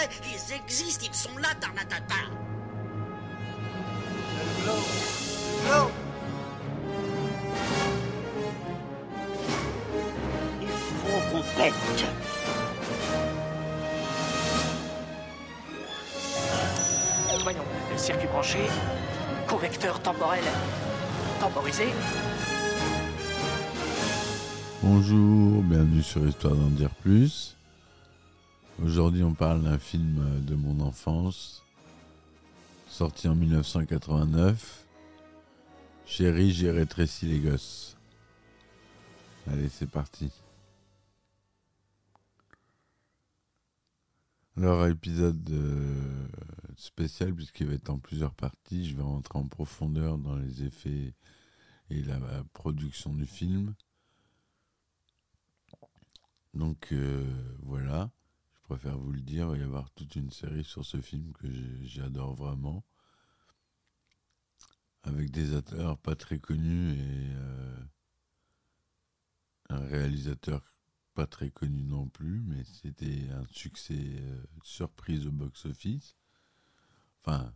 vrai, ils existent, ils sont là, Tarnatata. Il faut qu'on pète Voyons, le circuit branché, convecteur temporel temporisé. Bonjour, bienvenue sur Histoire d'en dire plus. Aujourd'hui, on parle d'un film de mon enfance, sorti en 1989. Chérie, j'ai rétréci les gosses. Allez, c'est parti. Alors, épisode euh, spécial puisqu'il va être en plusieurs parties. Je vais rentrer en profondeur dans les effets et la production du film. Donc euh, voilà, préfère vous le dire, il va y avoir toute une série sur ce film que j'adore vraiment. Avec des acteurs pas très connus et euh, un réalisateur pas très connu non plus, mais c'était un succès euh, surprise au box-office. Enfin,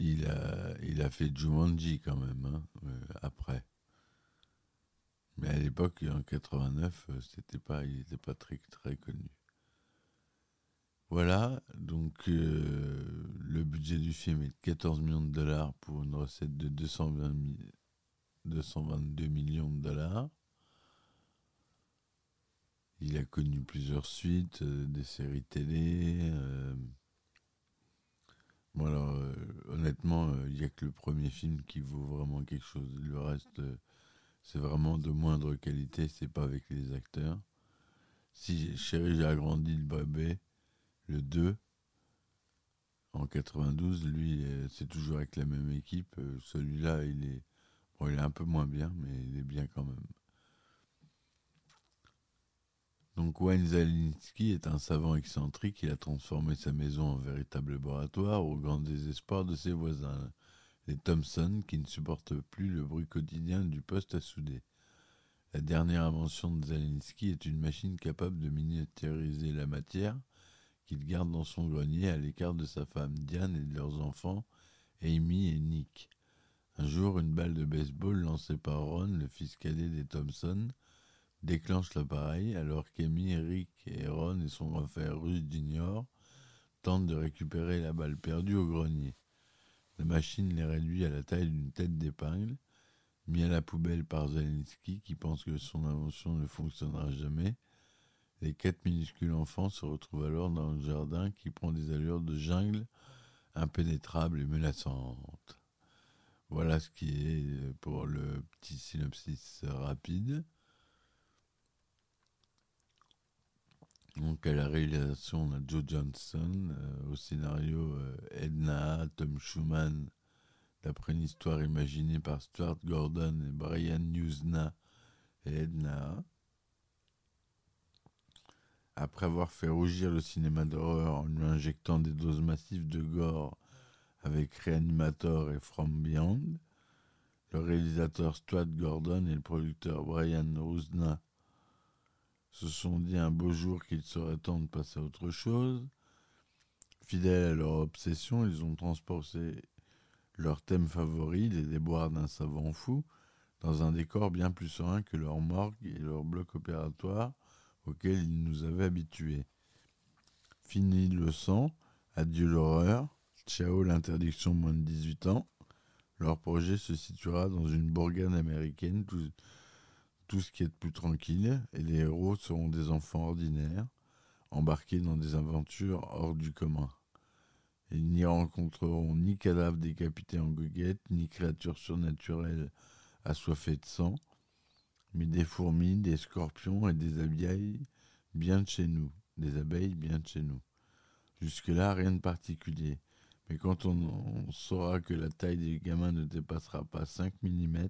il a, il a fait Jumanji quand même, hein, euh, après. Mais à l'époque, en 89, euh, c'était pas, il n'était pas très, très connu. Voilà, donc euh, le budget du film est de 14 millions de dollars pour une recette de 220 mi- 222 millions de dollars. Il a connu plusieurs suites, euh, des séries télé. Bon alors, honnêtement, il n'y a que le premier film qui vaut vraiment quelque chose. Le reste, c'est vraiment de moindre qualité, c'est pas avec les acteurs. Si Chérie, j'ai agrandi le bébé, le 2, en 92, lui, c'est toujours avec la même équipe. Euh, Celui-là, il est, bon, il est un peu moins bien, mais il est bien quand même. Donc Wayne Zalinski est un savant excentrique. Il a transformé sa maison en véritable laboratoire au grand désespoir de ses voisins, les Thompson, qui ne supportent plus le bruit quotidien du poste à souder. La dernière invention de Zalinski est une machine capable de miniaturiser la matière qu'il garde dans son grenier à l'écart de sa femme Diane et de leurs enfants, Amy et Nick. Un jour, une balle de baseball lancée par Ron, le fils cadet des Thompson, déclenche l'appareil alors qu'Amy, Rick et Ron et son grand frère Russ Jr. tentent de récupérer la balle perdue au grenier. La machine les réduit à la taille d'une tête d'épingle, mis à la poubelle par Zelensky qui pense que son invention ne fonctionnera jamais. Les quatre minuscules enfants se retrouvent alors dans le jardin qui prend des allures de jungle impénétrable et menaçante. Voilà ce qui est pour le petit synopsis rapide. Donc à la réalisation, on a Joe Johnson, euh, au scénario euh, Edna, Tom Schumann, d'après une histoire imaginée par Stuart Gordon et Brian Newsna et Edna. Après avoir fait rougir le cinéma d'horreur en lui injectant des doses massives de gore avec Reanimator et From Beyond, le réalisateur Stuart Gordon et le producteur Brian Newsna se sont dit un beau jour qu'il serait temps de passer à autre chose. Fidèles à leur obsession, ils ont transporté leur thème favori, les déboires d'un savant fou, dans un décor bien plus serein que leur morgue et leur bloc opératoire auquel ils nous avaient habitués. Fini le sang, adieu l'horreur, ciao l'interdiction moins de 18 ans. Leur projet se situera dans une bourgade américaine, tout ce qui est plus tranquille, et les héros seront des enfants ordinaires, embarqués dans des aventures hors du commun. Ils n'y rencontreront ni cadavres décapités en goguette, ni créatures surnaturelles assoiffées de sang, mais des fourmis, des scorpions et des abeilles bien de chez nous, des abeilles bien de chez nous. Jusque-là, rien de particulier. Mais quand on, on saura que la taille des gamins ne dépassera pas 5 mm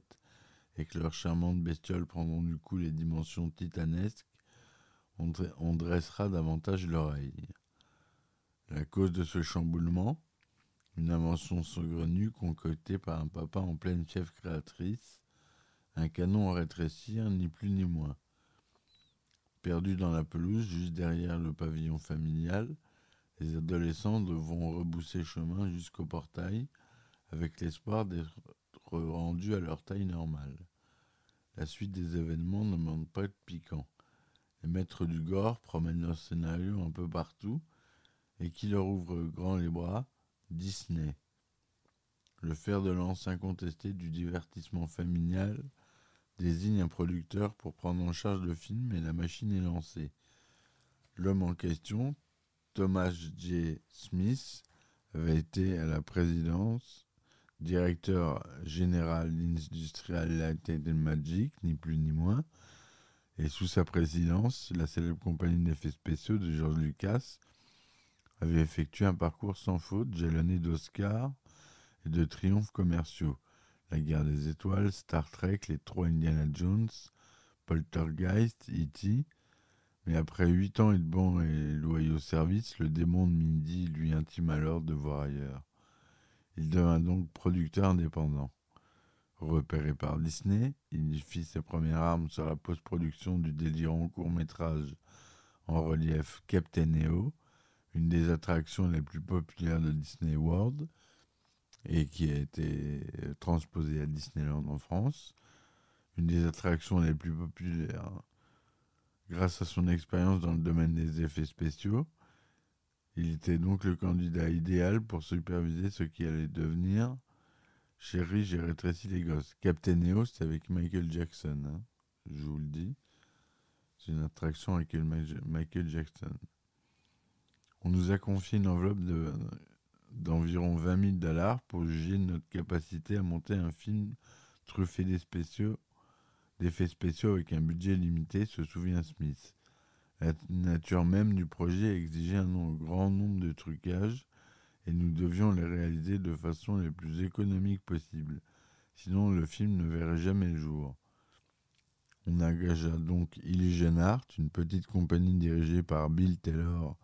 et que leurs charmantes bestioles prendront du coup les dimensions titanesques, on, dre- on dressera davantage l'oreille. La cause de ce chamboulement Une invention saugrenue concoctée par un papa en pleine chef créatrice. Un canon à rétrécir, ni plus ni moins. Perdu dans la pelouse, juste derrière le pavillon familial, les adolescents devront rebousser chemin jusqu'au portail avec l'espoir d'être rendus à leur taille normale. La suite des événements ne manque pas de piquant. Les maîtres du gore promènent leur scénario un peu partout et qui leur ouvre grand les bras Disney. Le fer de lance incontesté du divertissement familial désigne un producteur pour prendre en charge le film et la machine est lancée. L'homme en question, Thomas J. Smith, avait été à la présidence directeur général d'Industrial Light Magic, ni plus ni moins. Et sous sa présidence, la célèbre compagnie d'effets spéciaux de George Lucas avait effectué un parcours sans faute, jalonné d'Oscars et de triomphes commerciaux. La guerre des étoiles, Star Trek, les trois Indiana Jones, Poltergeist, E.T. Mais après huit ans et de bons et loyaux services, le démon de Mindy lui intima alors de voir ailleurs. Il devint donc producteur indépendant. Repéré par Disney, il fit ses premières armes sur la post-production du délirant court-métrage en relief Captain EO, une des attractions les plus populaires de Disney World et qui a été transposée à Disneyland en France. Une des attractions les plus populaires grâce à son expérience dans le domaine des effets spéciaux il était donc le candidat idéal pour superviser ce qui allait devenir Chérie, j'ai rétréci les gosses. Captain EO, c'est avec Michael Jackson. Hein, je vous le dis. C'est une attraction avec Michael Jackson. On nous a confié une enveloppe d'environ 20 000 dollars pour juger notre capacité à monter un film truffé d'effets spéciaux avec un budget limité, se souvient Smith. La nature même du projet exigeait un grand nombre de trucages et nous devions les réaliser de façon les plus économique possible. Sinon, le film ne verrait jamais le jour. On engagea donc Illusion Art, une petite compagnie dirigée par Bill Taylor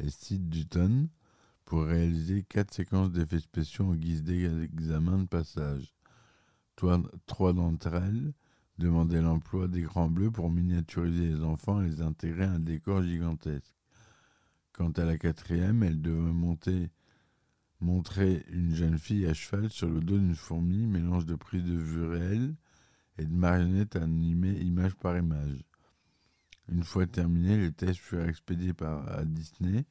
et Sid Dutton, pour réaliser quatre séquences d'effets spéciaux en guise d'examen de passage. Trois d'entre elles demandait l'emploi d'écrans bleus pour miniaturiser les enfants et les intégrer à un décor gigantesque. Quant à la quatrième, elle devait montrer une jeune fille à cheval sur le dos d'une fourmi, mélange de prise de vue réelle et de marionnettes animées image par image. Une fois terminés, les tests furent expédiés à Disney,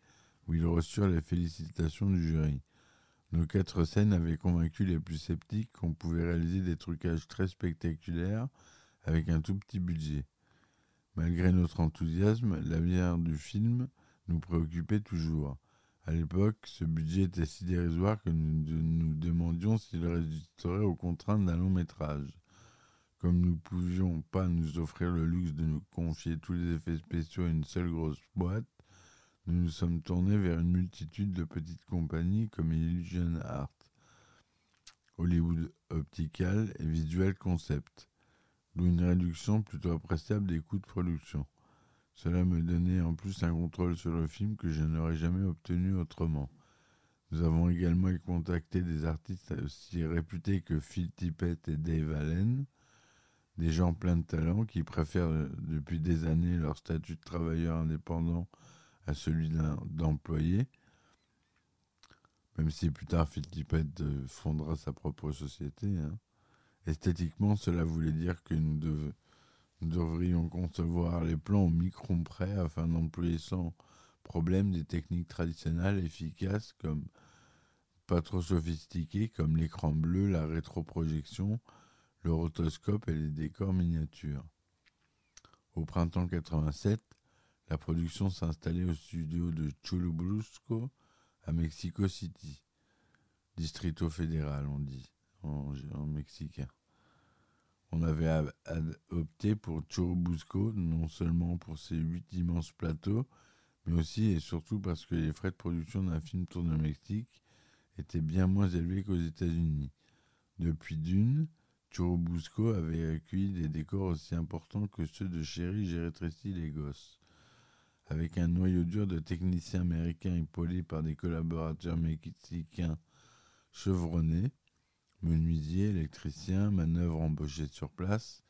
où ils reçurent les félicitations du jury. Nos quatre scènes avaient convaincu les plus sceptiques qu'on pouvait réaliser des trucages très spectaculaires avec un tout petit budget. Malgré notre enthousiasme, l'avenir du film nous préoccupait toujours. À l'époque, ce budget était si dérisoire que nous nous demandions s'il résisterait aux contraintes d'un long métrage. Comme nous ne pouvions pas nous offrir le luxe de nous confier tous les effets spéciaux à une seule grosse boîte, nous nous sommes tournés vers une multitude de petites compagnies comme Illusion Art, Hollywood Optical et Visual Concept d'où une réduction plutôt appréciable des coûts de production. Cela me donnait en plus un contrôle sur le film que je n'aurais jamais obtenu autrement. Nous avons également contacté des artistes aussi réputés que Phil Tippett et Dave Allen, des gens pleins de talent qui préfèrent depuis des années leur statut de travailleur indépendant à celui d'employé, même si plus tard Phil Tippett euh, fondera sa propre société. Hein. Esthétiquement, cela voulait dire que nous, devrions concevoir les plans au micron près afin d'employer sans problème des techniques traditionnelles efficaces comme pas trop sophistiquées comme l'écran bleu, la rétroprojection, le rotoscope et les décors miniatures. Au printemps 87, la production s'installait au studio de Chulubrusco à Mexico City, Distrito fédéral on dit en, mexicain. On avait opté pour Churubusco, non seulement pour ses huit immenses plateaux, mais aussi et surtout parce que les frais de production d'un film tourné au Mexique étaient bien moins élevés qu'aux États-Unis. Depuis Dune, Churubusco avait accueilli des décors aussi importants que ceux de Chéri, j'ai rétréci les gosses. Avec un noyau dur de techniciens américains épaulés par des collaborateurs mexicains Chevronné, menuisier, électricien, manœuvre embauché sur place,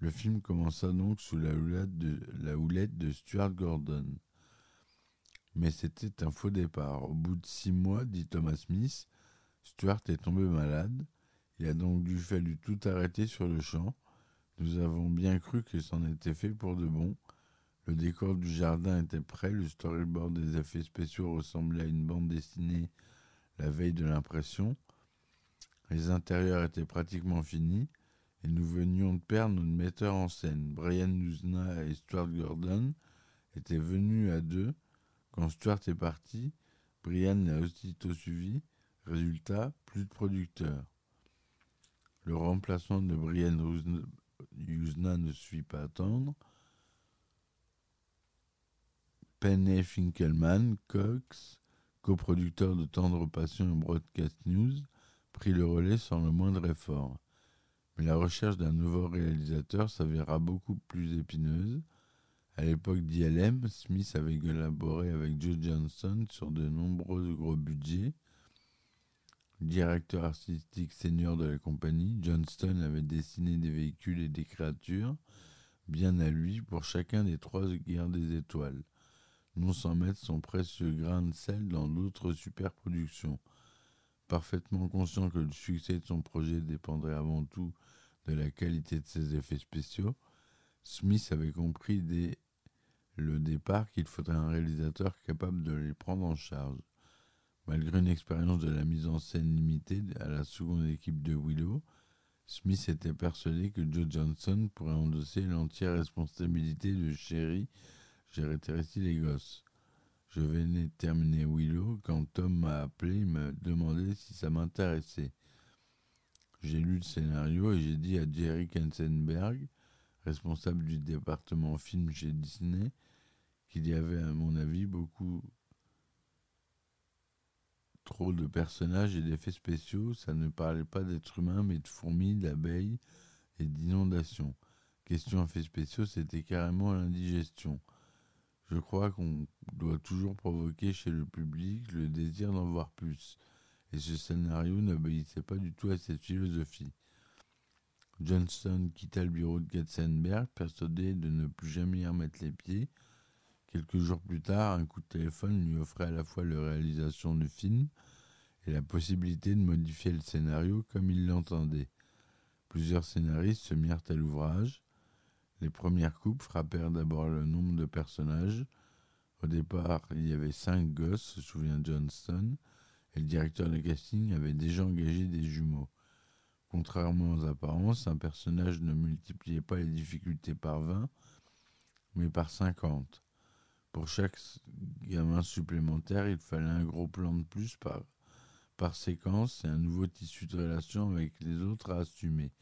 le film commença donc sous la houlette de, la houlette de Stuart Gordon. Mais c'était un faux départ. Au bout de six mois, dit Thomas Smith, Stuart est tombé malade. Il a donc dû fallu tout arrêter sur le champ. Nous avons bien cru que c'en était fait pour de bon. Le décor du jardin était prêt, le storyboard des effets spéciaux ressemblait à une bande dessinée la veille de l'impression. Les intérieurs étaient pratiquement finis et nous venions de perdre notre metteur en scène. Brian Nuzna et Stuart Gordon étaient venus à deux. Quand Stuart est parti, Brian l'a aussitôt suivi. Résultat, plus de producteurs. Le remplacement de Brian Nuzna ne suit pas attendre. Penny Finkelman, Cox, coproducteur de Tendre Passion et Broadcast News, prit le relais sans le moindre effort. Mais la recherche d'un nouveau réalisateur s'avéra beaucoup plus épineuse. À l'époque d'ILM, Smith avait collaboré avec Joe Johnson sur de nombreux gros budgets. Directeur artistique senior de la compagnie, Johnston avait dessiné des véhicules et des créatures, bien à lui pour chacun des trois guerres des étoiles non sans mettre son précieux grain de sel dans d'autres superproductions. Parfaitement conscient que le succès de son projet dépendrait avant tout de la qualité de ses effets spéciaux, Smith avait compris dès le départ qu'il faudrait un réalisateur capable de les prendre en charge. Malgré une expérience de la mise en scène limitée à la seconde équipe de Willow, Smith était persuadé que Joe Johnson pourrait endosser l'entière responsabilité de Sherry rétréci les gosses. Je venais de terminer Willow quand Tom m'a appelé et m'a demandé si ça m'intéressait. J'ai lu le scénario et j'ai dit à Jerry Kensenberg, responsable du département film chez Disney, qu'il y avait à mon avis beaucoup trop de personnages et d'effets spéciaux, ça ne parlait pas d'êtres humains mais de fourmis, d'abeilles et d'inondations. Question effets spéciaux, c'était carrément l'indigestion. Je crois qu'on doit toujours provoquer chez le public le désir d'en voir plus, et ce scénario n'obéissait pas du tout à cette philosophie. Johnston quitta le bureau de Katzenberg, persuadé de ne plus jamais y remettre les pieds. Quelques jours plus tard, un coup de téléphone lui offrait à la fois la réalisation du film et la possibilité de modifier le scénario comme il l'entendait. Plusieurs scénaristes se mirent à l'ouvrage. Les premières coupes frappèrent d'abord le nombre de personnages. Au départ, il y avait cinq gosses, se souvient Johnston, et le directeur de casting avait déjà engagé des jumeaux. Contrairement aux apparences, un personnage ne multipliait pas les difficultés par 20, mais par 50. Pour chaque gamin supplémentaire, il fallait un gros plan de plus par, par séquence et un nouveau tissu de relation avec les autres à assumer.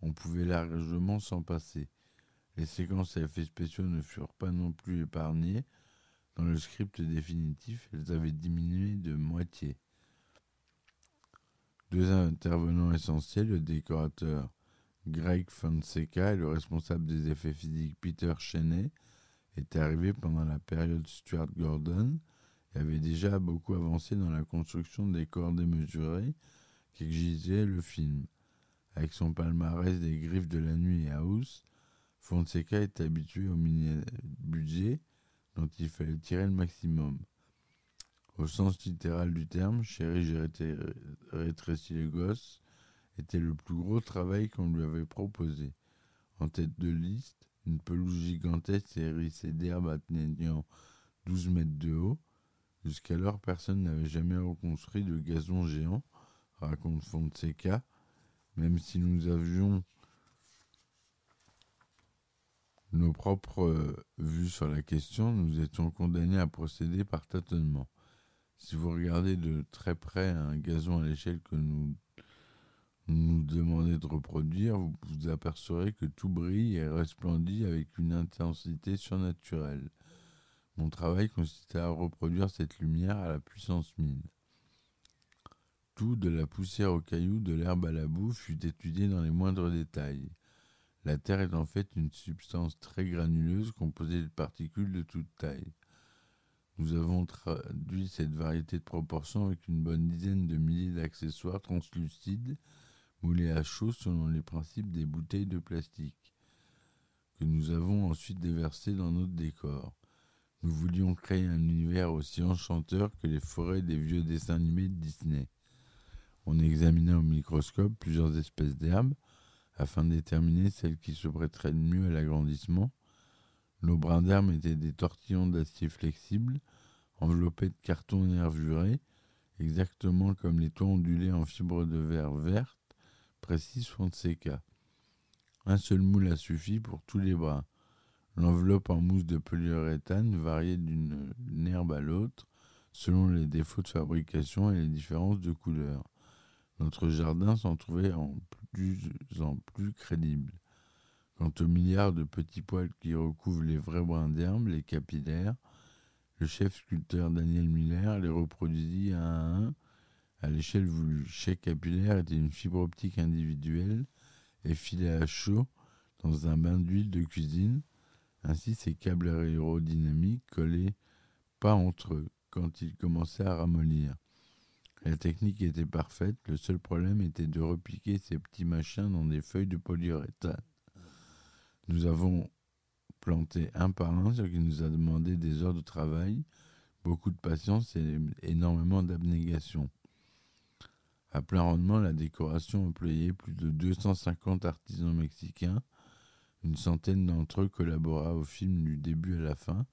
On pouvait largement s'en passer. Les séquences à effets spéciaux ne furent pas non plus épargnées. Dans le script définitif, elles avaient diminué de moitié. Deux intervenants essentiels, le décorateur Greg Fonseca et le responsable des effets physiques Peter Cheney, étaient arrivés pendant la période Stuart Gordon et avaient déjà beaucoup avancé dans la construction des corps démesurés qu'exigeait le film. Avec son palmarès des griffes de la nuit et House, Fonseca est habitué au mini-budget dont il fallait tirer le maximum. Au sens littéral du terme, Chéri, j'ai rétréci les gosses était le plus gros travail qu'on lui avait proposé. En tête de liste, une pelouse gigantesque hérissée d'herbes atteignant 12 mètres de haut. Jusqu'alors, personne n'avait jamais reconstruit de gazon géant, raconte Fonseca, même si nous avions nos propres euh, vues sur la question, nous étions condamnés à procéder par tâtonnement. Si vous regardez de très près un gazon à l'échelle que nous nous demandez de reproduire, vous vous apercevrez que tout brille et resplendit avec une intensité surnaturelle. Mon travail consistait à reproduire cette lumière à la puissance mille. Tout, de la poussière aux cailloux, de l'herbe à la boue, fut étudié dans les moindres détails. La Terre est en fait une substance très granuleuse composée de particules de toute taille. Nous avons traduit cette variété de proportions avec une bonne dizaine de milliers d'accessoires translucides moulés à chaud selon les principes des bouteilles de plastique, que nous avons ensuite déversées dans notre décor. Nous voulions créer un univers aussi enchanteur que les forêts des vieux dessins animés de Disney. On examinait au microscope plusieurs espèces d'herbes afin de déterminer celles qui se prêteraient le mieux à l'agrandissement. Nos brins d'herbe étaient des tortillons d'acier flexibles, enveloppés de carton nervuré, exactement comme les toits ondulés en fibre de verre verte, précise Fonseca. Un seul moule a suffi pour tous les brins. L'enveloppe en mousse de polyuréthane variait d'une herbe à l'autre selon les défauts de fabrication et les différences de couleur. Notre jardin s'en trouvait en plus en plus crédible. Quant aux milliards de petits poils qui recouvrent les vrais brins d'herbe, les capillaires, le chef sculpteur Daniel Miller les reproduisit un à un à l'échelle voulue. Chaque capillaire était une fibre optique individuelle effilée à chaud dans un bain d'huile de cuisine. Ainsi, ces câbles aérodynamiques collaient pas entre eux quand ils commençaient à ramollir. La technique était parfaite, le seul problème était de repiquer ces petits machins dans des feuilles de polyuréthane. Nous avons planté un par un, ce qui nous a demandé des heures de travail, beaucoup de patience et énormément d'abnégation. À plein rendement, la décoration employait plus de 250 artisans mexicains. Une centaine d'entre eux collabora au film du début à la fin,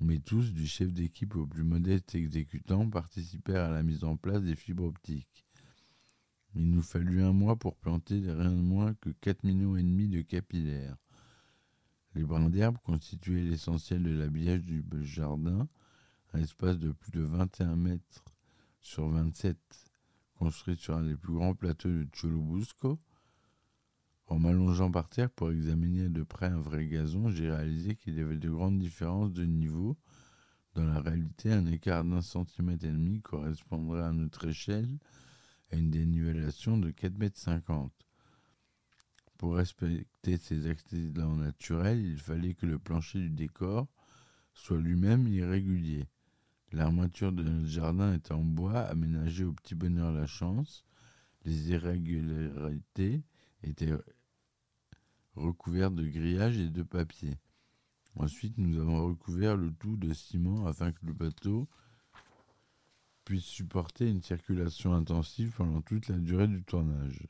mais tous, du chef d'équipe au plus modeste exécutant, participèrent à la mise en place des fibres optiques. Il nous fallut un mois pour planter rien de moins que 4 millions et demi de capillaires. Les brins d'herbe constituaient l'essentiel de l'habillage du jardin, un espace de plus de 21 mètres sur 27, construit sur un des plus grands plateaux de Cholobusco. En m'allongeant par terre pour examiner de près un vrai gazon, j'ai réalisé qu'il y avait de grandes différences de niveau. Dans la réalité, un écart d'un centimètre et demi correspondrait à notre échelle à une dénivellation de 4,50 m. Pour respecter ces accidents naturels, il fallait que le plancher du décor soit lui-même irrégulier. L'armature de notre jardin était en bois, aménagée au petit bonheur la chance. Les irrégularités étaient recouvertes de grillages et de papier. Ensuite, nous avons recouvert le tout de ciment afin que le bateau puisse supporter une circulation intensive pendant toute la durée du tournage.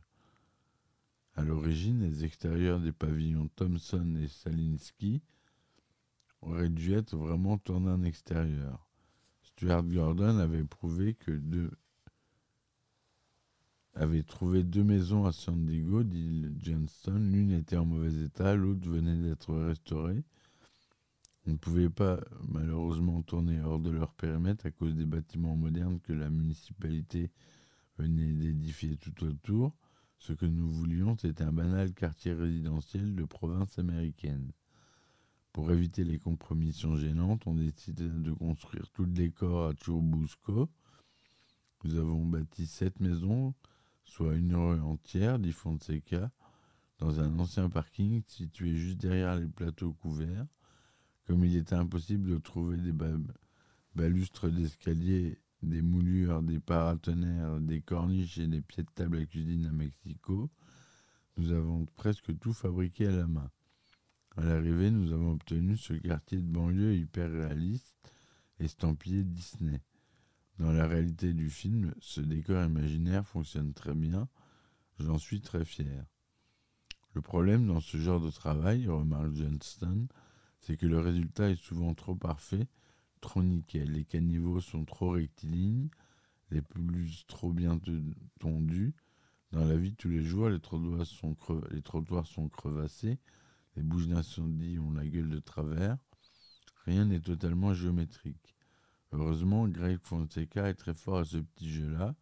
À l'origine, les extérieurs des pavillons Thomson et Salinsky auraient dû être vraiment tournés en extérieur. Stuart Gordon avait prouvé que deux avait trouvé deux maisons à San Diego, dit Johnston. L'une était en mauvais état, l'autre venait d'être restaurée. On ne pouvait pas malheureusement tourner hors de leur périmètre à cause des bâtiments modernes que la municipalité venait d'édifier tout autour. Ce que nous voulions, c'était un banal quartier résidentiel de province américaine. Pour éviter les compromissions gênantes, on décida de construire tout le décor à Churubusco. Nous avons bâti sept maisons, soit une rue entière, dit Fonseca, dans un ancien parking situé juste derrière les plateaux couverts. Comme il était impossible de trouver des balustres d'escalier, des moulures, des paratonnerres, des corniches et des pieds de table à cuisine à Mexico, nous avons presque tout fabriqué à la main. À l'arrivée, nous avons obtenu ce quartier de banlieue hyper réaliste, estampillé Disney. Dans la réalité du film, ce décor imaginaire fonctionne très bien, j'en suis très fier. Le problème dans ce genre de travail, remarque Johnston, c'est que le résultat est souvent trop parfait, trop nickel. Les caniveaux sont trop rectilignes, les pelouses trop bien tondues. Dans la vie tous les jours, les trottoirs sont, les trottoirs sont crevassés, les bouches d'incendie ont la gueule de travers. Rien n'est totalement géométrique. Heureusement, Greg Fonseca est très fort à ce petit jeu-là.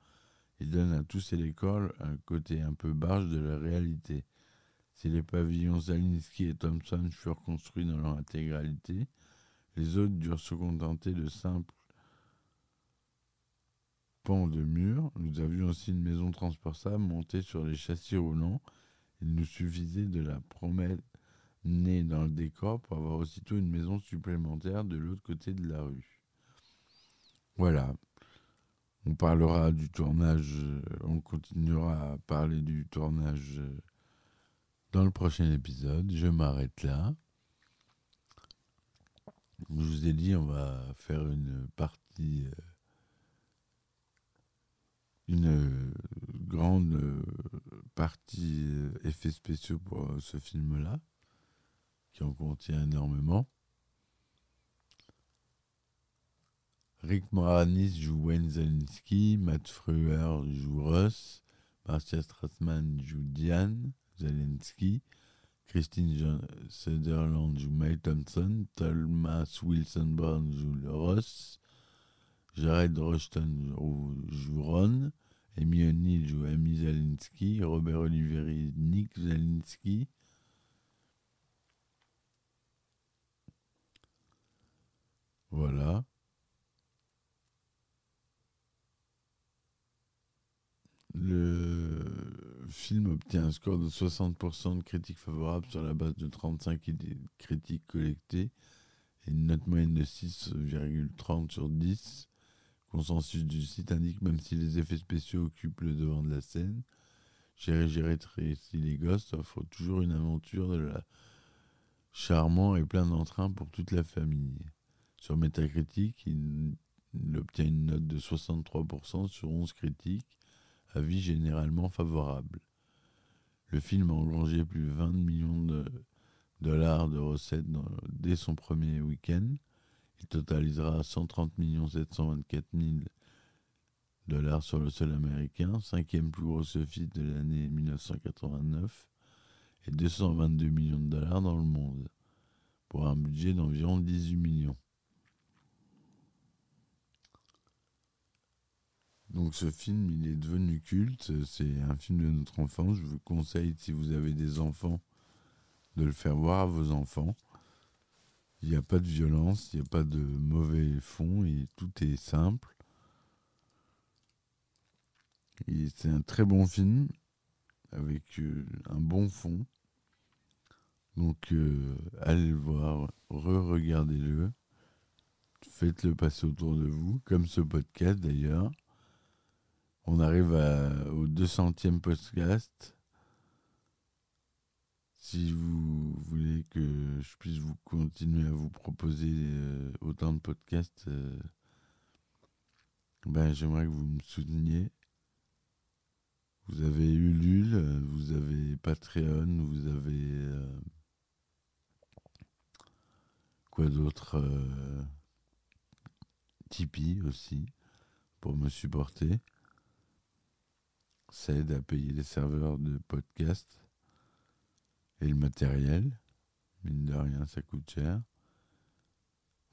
Il donne à tous ses décors un côté un peu barge de la réalité. Si les pavillons Zalinski et Thompson furent construits dans leur intégralité, les autres durent se contenter de simples pans de murs. Nous avions aussi une maison transportable montée sur les châssis roulants. Il nous suffisait de la promettre nez dans le décor pour avoir aussitôt une maison supplémentaire de l'autre côté de la rue. Voilà. On parlera du tournage, euh, on continuera à parler du tournage euh, dans le prochain épisode. Je m'arrête là. Je vous ai dit, on va faire une partie, euh, une grande partie effets spéciaux pour ce film-là, qui en contient énormément. Rick Moranis joue Wayne Zelensky, Matt Frewer joue Ross, Marcia Strassman joue Diane Zelensky, Christine Sutherland joue May Thompson, Thomas Wilson Brown joue Ross, Jared Rushton joue Ron, Amy O'Neill joue Amy Zelensky, Robert Oliveri Nick Zelensky, Voilà. Le film obtient un score de 60% de critiques favorables sur la base de 35 critiques collectées et une note moyenne de 6,30 sur 10. Consensus du site indique même si les effets spéciaux occupent le devant de la scène, Jerry Jerry Tracy les Ghosts offre toujours une aventure de la charmant et plein d'entrain pour toute la famille. Sur Metacritic, il, il obtient une note de 63% sur 11 critiques avis généralement favorable. Le film a engrangé plus de 20 millions de dollars de recettes dès son premier week-end. Il totalisera 130 724 000 dollars sur le sol américain, cinquième plus gros office de l'année 1989, et 222 millions de dollars dans le monde, pour un budget d'environ 18 millions. Donc ce film, il est devenu culte. C'est un film de notre enfance. Je vous conseille, si vous avez des enfants, de le faire voir à vos enfants. Il n'y a pas de violence, il n'y a pas de mauvais fond, et tout est simple. C'est un très bon film, avec euh, un bon fond. Donc euh, allez le voir, re-regardez-le. Faites-le passer autour de vous, comme ce podcast d'ailleurs. On arrive au 200e podcast. Si vous voulez que je puisse vous continuer à vous proposer euh, autant de podcasts, euh, ben, j'aimerais que vous me souteniez. Vous avez Ulule, vous avez Patreon, vous avez euh, quoi d'autre Tipeee aussi pour me supporter. Ça aide à payer les serveurs de podcast et le matériel. Mine de rien, ça coûte cher.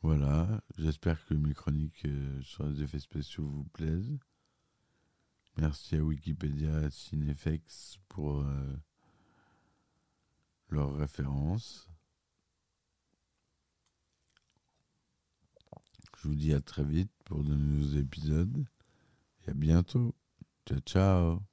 Voilà, j'espère que mes chroniques euh, sur les effets spéciaux vous plaisent. Merci à Wikipédia Cinefex pour euh, leurs références. Je vous dis à très vite pour de nouveaux épisodes et à bientôt. Ciao, ciao.